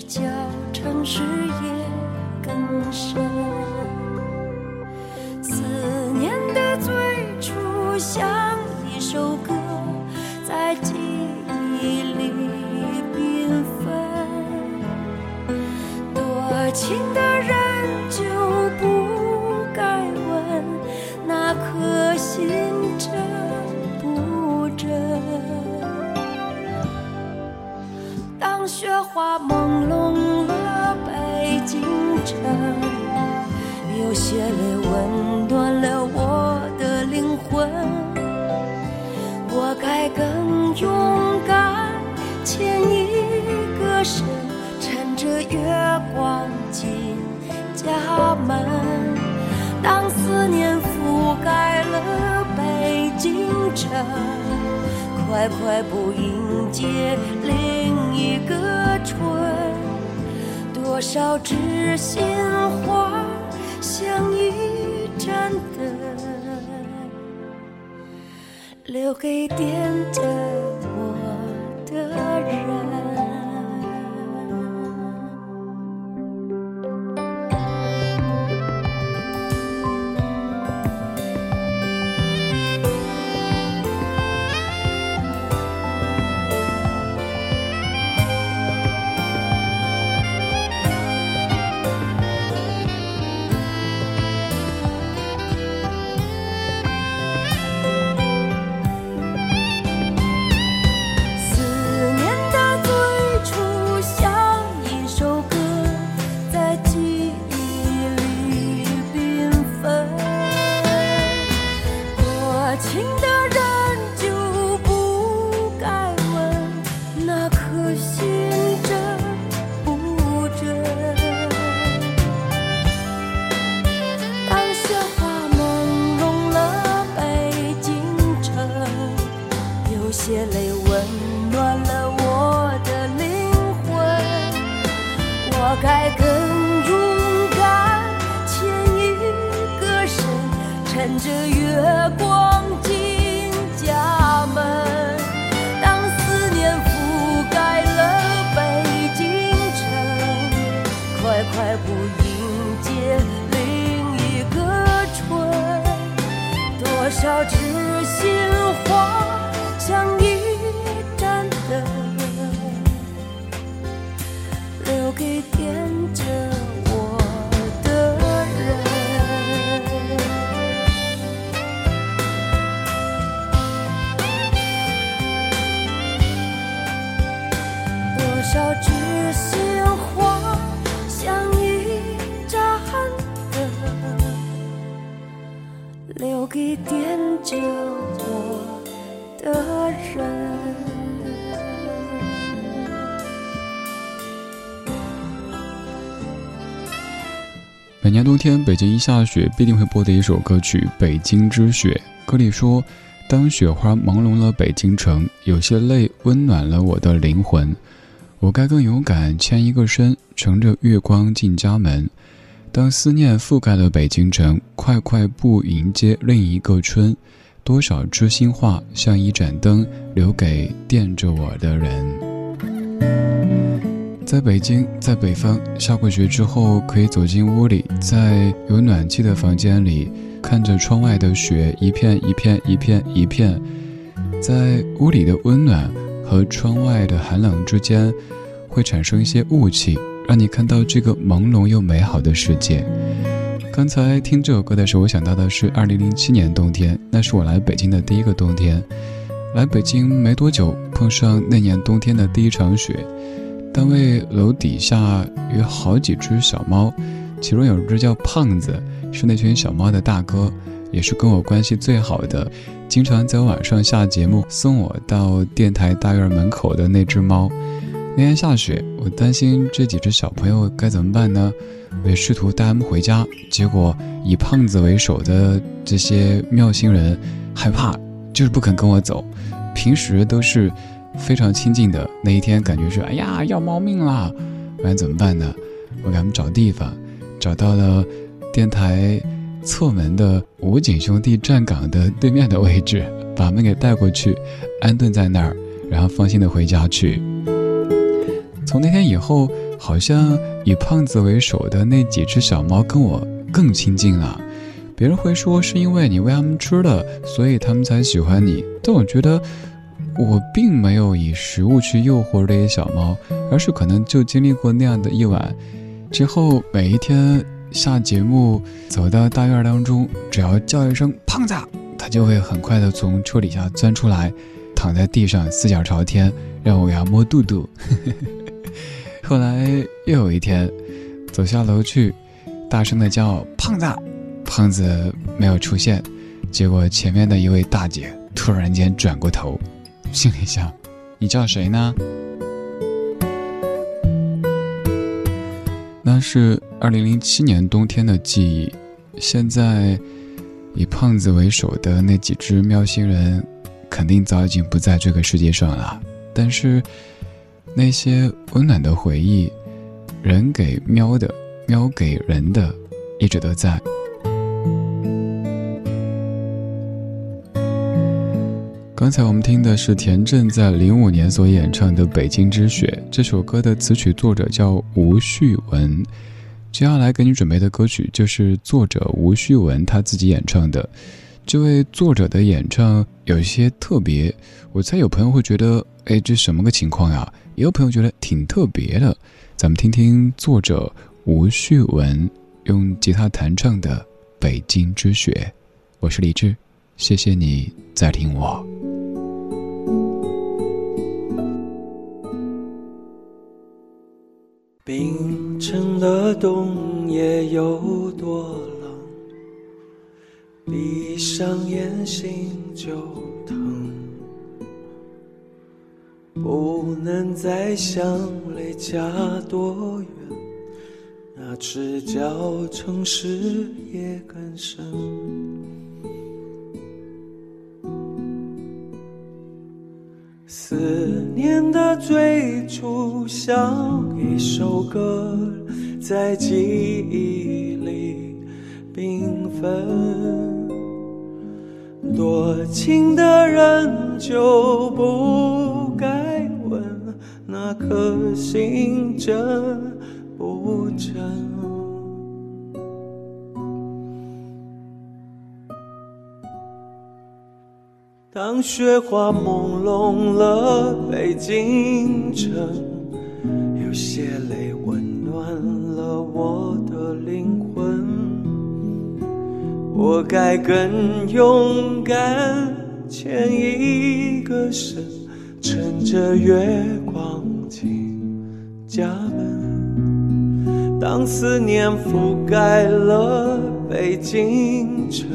那只覆盖了北京城，快快步迎接另一个春。多少知心话像一盏灯，留给惦着我的人。年冬天，北京一下雪，必定会播的一首歌曲《北京之雪》。歌里说：“当雪花朦胧了北京城，有些泪温暖了我的灵魂。我该更勇敢，牵一个身，乘着月光进家门。当思念覆盖了北京城，快快步迎接另一个春。多少知心话像一盏灯，留给惦着我的人。”在北京，在北方，下过雪之后，可以走进屋里，在有暖气的房间里，看着窗外的雪一片一片一片一片，在屋里的温暖和窗外的寒冷之间，会产生一些雾气，让你看到这个朦胧又美好的世界。刚才听这首歌的时候，我想到的是2007年冬天，那是我来北京的第一个冬天。来北京没多久，碰上那年冬天的第一场雪。单位楼底下有好几只小猫，其中有一只叫胖子，是那群小猫的大哥，也是跟我关系最好的，经常在晚上下节目送我到电台大院门口的那只猫。那天下雪，我担心这几只小朋友该怎么办呢？我也试图带他们回家，结果以胖子为首的这些妙星人害怕，就是不肯跟我走。平时都是。非常亲近的那一天，感觉是哎呀要猫命啦！完怎么办呢？我给他们找地方，找到了电台侧门的武警兄弟站岗的对面的位置，把他们给带过去，安顿在那儿，然后放心的回家去。从那天以后，好像以胖子为首的那几只小猫跟我更亲近了。别人会说是因为你喂它们吃的，所以它们才喜欢你，但我觉得我并没有以食物去诱惑这些小猫，而是可能就经历过那样的一晚，之后每一天下节目走到大院当中，只要叫一声“胖子”，它就会很快的从车底下钻出来，躺在地上四脚朝天，让我给它摸肚肚。后来又有一天，走下楼去，大声的叫“胖子”，胖子没有出现，结果前面的一位大姐突然间转过头，心里想：“你叫谁呢？”那是二零零七年冬天的记忆。现在，以胖子为首的那几只喵星人，肯定早已经不在这个世界上了。但是。那些温暖的回忆，人给喵的，喵给人的，一直都在。刚才我们听的是田震在零五年所演唱的《北京之雪》，这首歌的词曲作者叫吴旭文。接下来给你准备的歌曲就是作者吴旭文他自己演唱的。这位作者的演唱有一些特别，我猜有朋友会觉得，哎，这什么个情况呀？也有朋友觉得挺特别的，咱们听听作者吴旭文用吉他弹唱的《北京之雪》。我是李志，谢谢你在听我。的冬夜有多冷？闭上眼，心就疼。不能再想离家多远，那赤脚城市也更深。思念的最初像一首歌，在记忆里缤纷。多情的人就不该问那颗心真不真。当雪花朦胧了北京城，有些泪温暖了我的灵魂。我该更勇敢牵一个身，趁着月光进家门。当思念覆盖了北京城，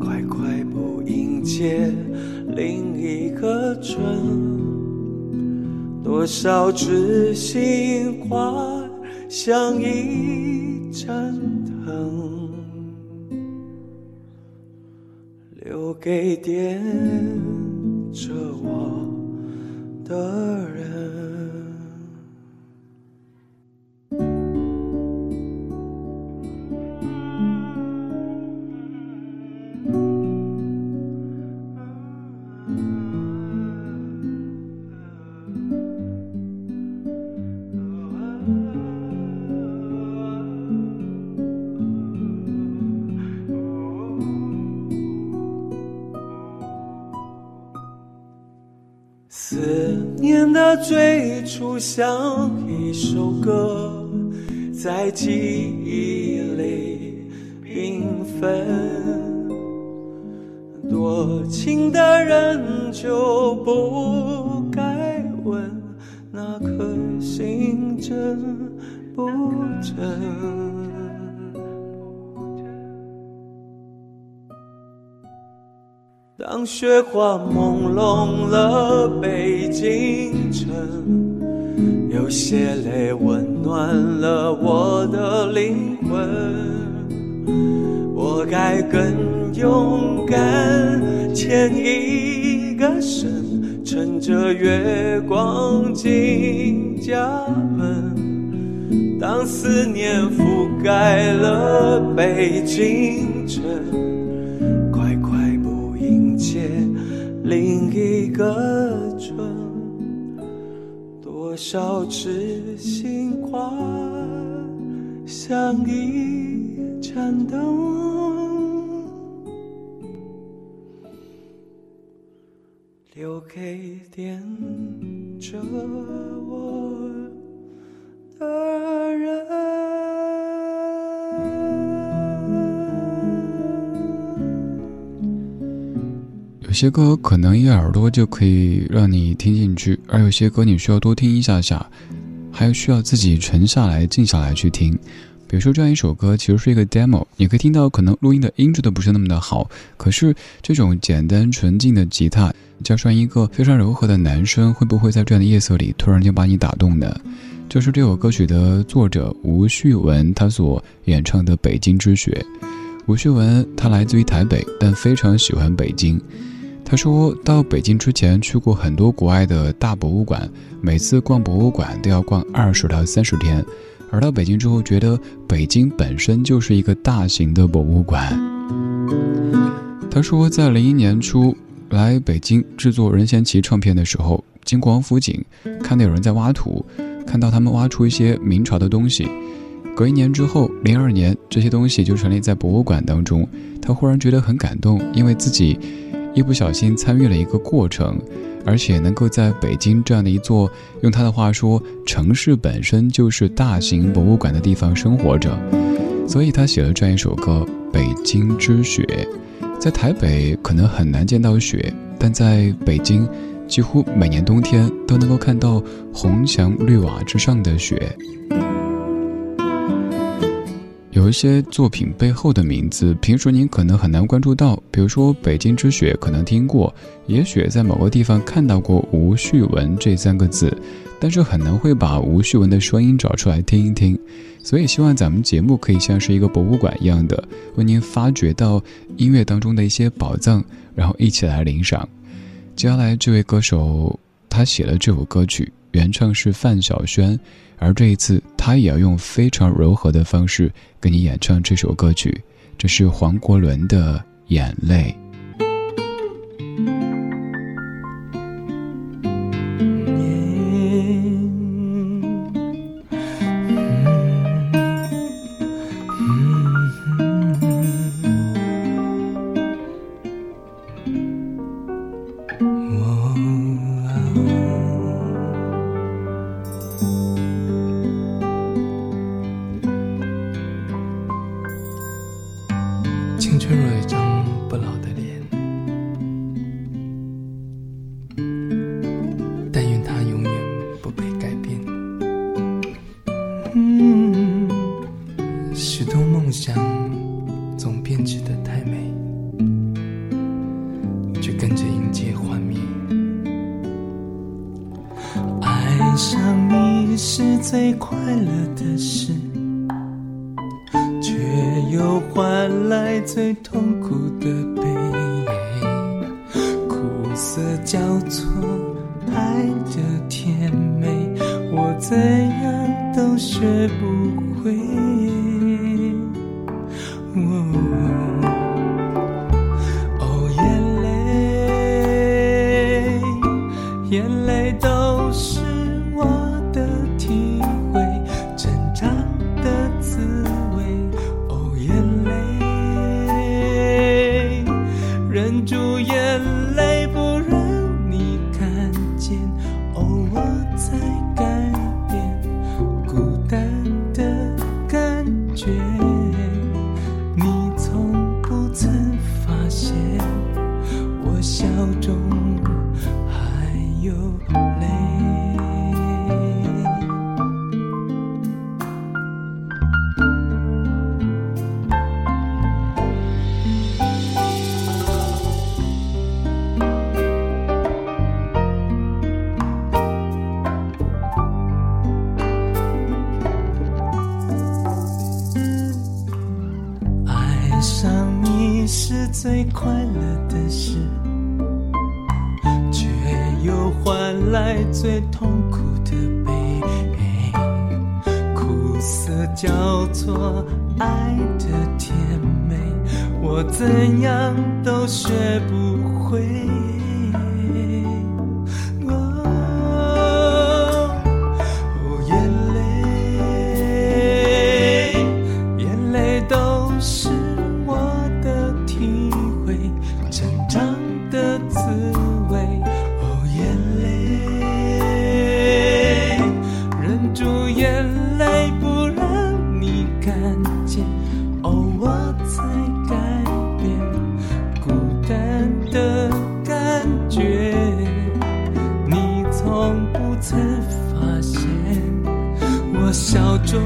快快步迎接另一个春。多少知心话像一盏灯。留给点着我的人。思念的最初像一首歌，在记忆里缤纷。多情的人就不该问那颗心真不真。当雪花朦胧了北京城，有些泪温暖了我的灵魂。我该更勇敢牵一个身，趁着月光进家门。当思念覆盖了北京城。另一个春，多少痴心话像一盏灯，留给点着我的人。有些歌可能一耳朵就可以让你听进去，而有些歌你需要多听一下下，还需要自己沉下来、静下来去听。比如说这样一首歌，其实是一个 demo，你可以听到可能录音的音质都不是那么的好，可是这种简单纯净的吉他，加上一个非常柔和的男声，会不会在这样的夜色里突然间把你打动呢？就是这首歌曲的作者吴旭文他所演唱的《北京之雪》。吴旭文他来自于台北，但非常喜欢北京。他说到北京之前去过很多国外的大博物馆，每次逛博物馆都要逛二十到三十天，而到北京之后，觉得北京本身就是一个大型的博物馆。他说，在零一年初来北京制作任贤齐唱片的时候，经过王府井，看到有人在挖土，看到他们挖出一些明朝的东西。隔一年之后，零二年，这些东西就陈列在博物馆当中。他忽然觉得很感动，因为自己。一不小心参与了一个过程，而且能够在北京这样的一座用他的话说，城市本身就是大型博物馆的地方生活着，所以他写了这样一首歌《北京之雪》。在台北可能很难见到雪，但在北京，几乎每年冬天都能够看到红墙绿瓦之上的雪。有一些作品背后的名字，平时您可能很难关注到，比如说《北京之雪》，可能听过，也许在某个地方看到过吴旭文这三个字，但是很难会把吴旭文的声音找出来听一听。所以希望咱们节目可以像是一个博物馆一样的，为您发掘到音乐当中的一些宝藏，然后一起来领赏。接下来这位歌手，他写了这首歌曲，原唱是范晓萱。而这一次，她也要用非常柔和的方式跟你演唱这首歌曲，这是黄国伦的《眼泪》。爱上你是最快乐的事却又换来最痛苦的悲。哀苦涩交错爱的甜美我怎样都学不会。来最痛苦的悲。苦涩交错，爱的甜美，我怎样都学不会。的感觉，你从不曾发现，我笑中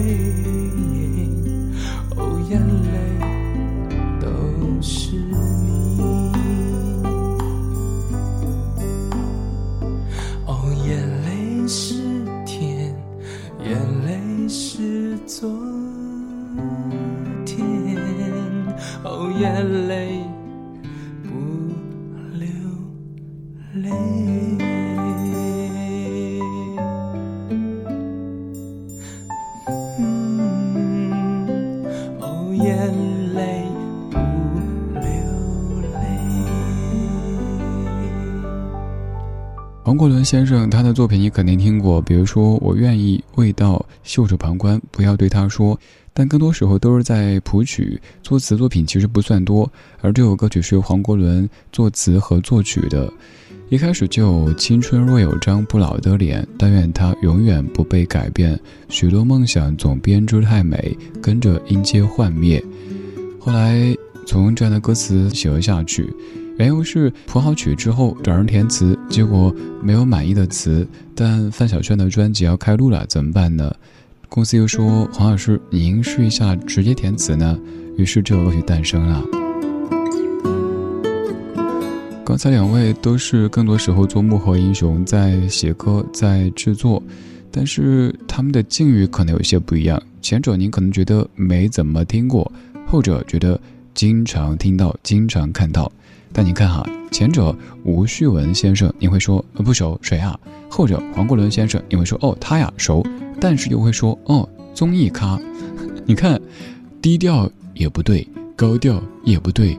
悲。先生他的作品你肯定听过，比如说《我愿意味道》《袖手旁观》，不要对他说。但更多时候都是在谱曲，作词作品其实不算多。而这首歌曲是由黄国伦作词和作曲的。一开始就有“青春若有张不老的脸，但愿它永远不被改变。许多梦想总编织太美，跟着音阶幻灭。”后来从这样的歌词写了下去。缘由是谱好曲之后找人填词，结果没有满意的词，但范晓萱的专辑要开录了，怎么办呢？公司又说黄老师，您试一下直接填词呢。于是这首歌曲诞生了。刚才两位都是更多时候做幕后英雄，在写歌，在制作，但是他们的境遇可能有些不一样。前者您可能觉得没怎么听过，后者觉得经常听到，经常看到。但你看哈，前者吴旭文先生，你会说呃不熟谁啊？后者黄国伦先生，你会说哦他呀熟，但是又会说哦综艺咖。你看，低调也不对，高调也不对，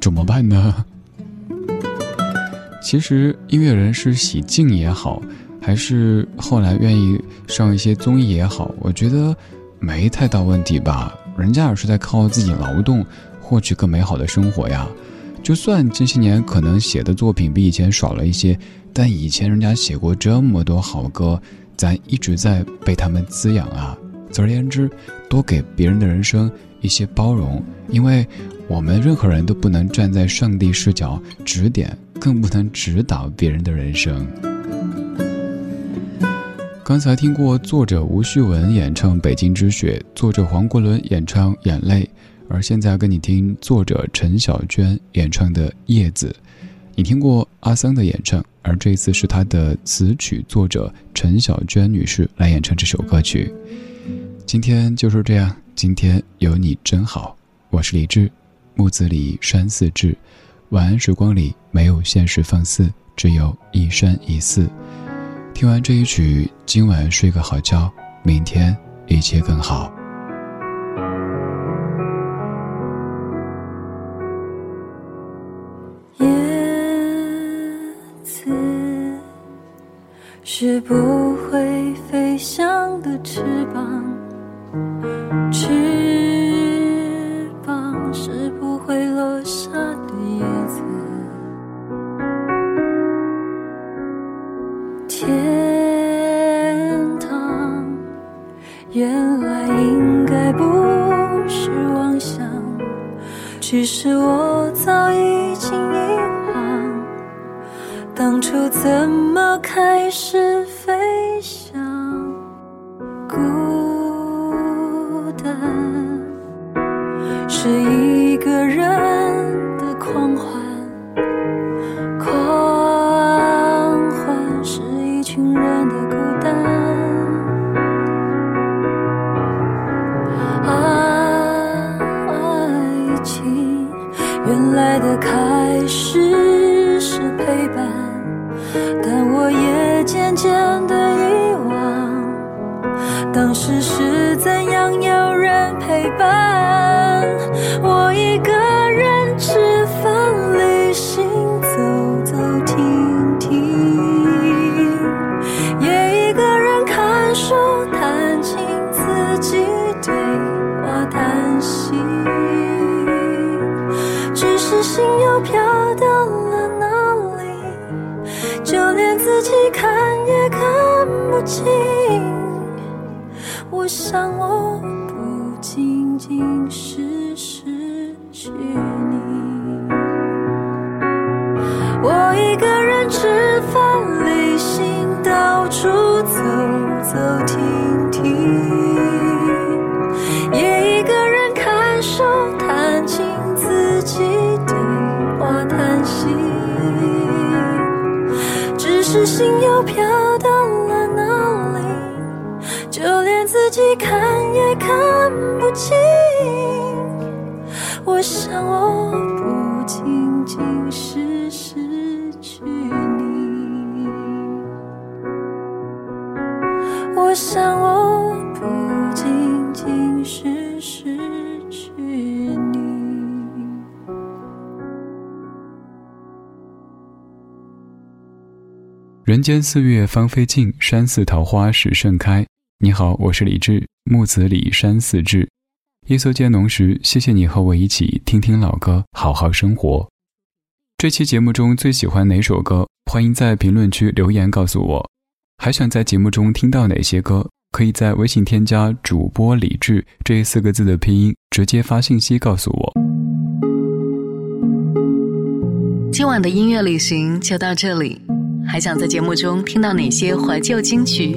怎么办呢？其实音乐人是喜静也好，还是后来愿意上一些综艺也好，我觉得没太大问题吧。人家也是在靠自己劳动获取更美好的生活呀。就算这些年可能写的作品比以前少了一些，但以前人家写过这么多好歌，咱一直在被他们滋养啊。总而言之，多给别人的人生一些包容，因为我们任何人都不能站在上帝视角指点，更不能指导别人的人生。刚才听过作者吴旭文演唱《北京之雪》，作者黄国伦演唱《眼泪》。而现在要跟你听作者陈小娟演唱的《叶子》，你听过阿桑的演唱，而这一次是他的词曲作者陈小娟女士来演唱这首歌曲。今天就是这样，今天有你真好。我是李志，木子李山寺志。晚安时光里没有现实放肆，只有一山一寺。听完这一曲，今晚睡个好觉，明天一切更好。不当初怎么开始飞翔？孤单是看也看不清。我想我不仅仅是失去你，我想我不仅仅是失去你。人间四月芳菲尽，山寺桃花始盛开。你好，我是李志，木子李山寺志。夜色渐浓时，谢谢你和我一起听听老歌，好好生活。这期节目中最喜欢哪首歌？欢迎在评论区留言告诉我。还想在节目中听到哪些歌？可以在微信添加主播李志这四个字的拼音，直接发信息告诉我。今晚的音乐旅行就到这里，还想在节目中听到哪些怀旧金曲？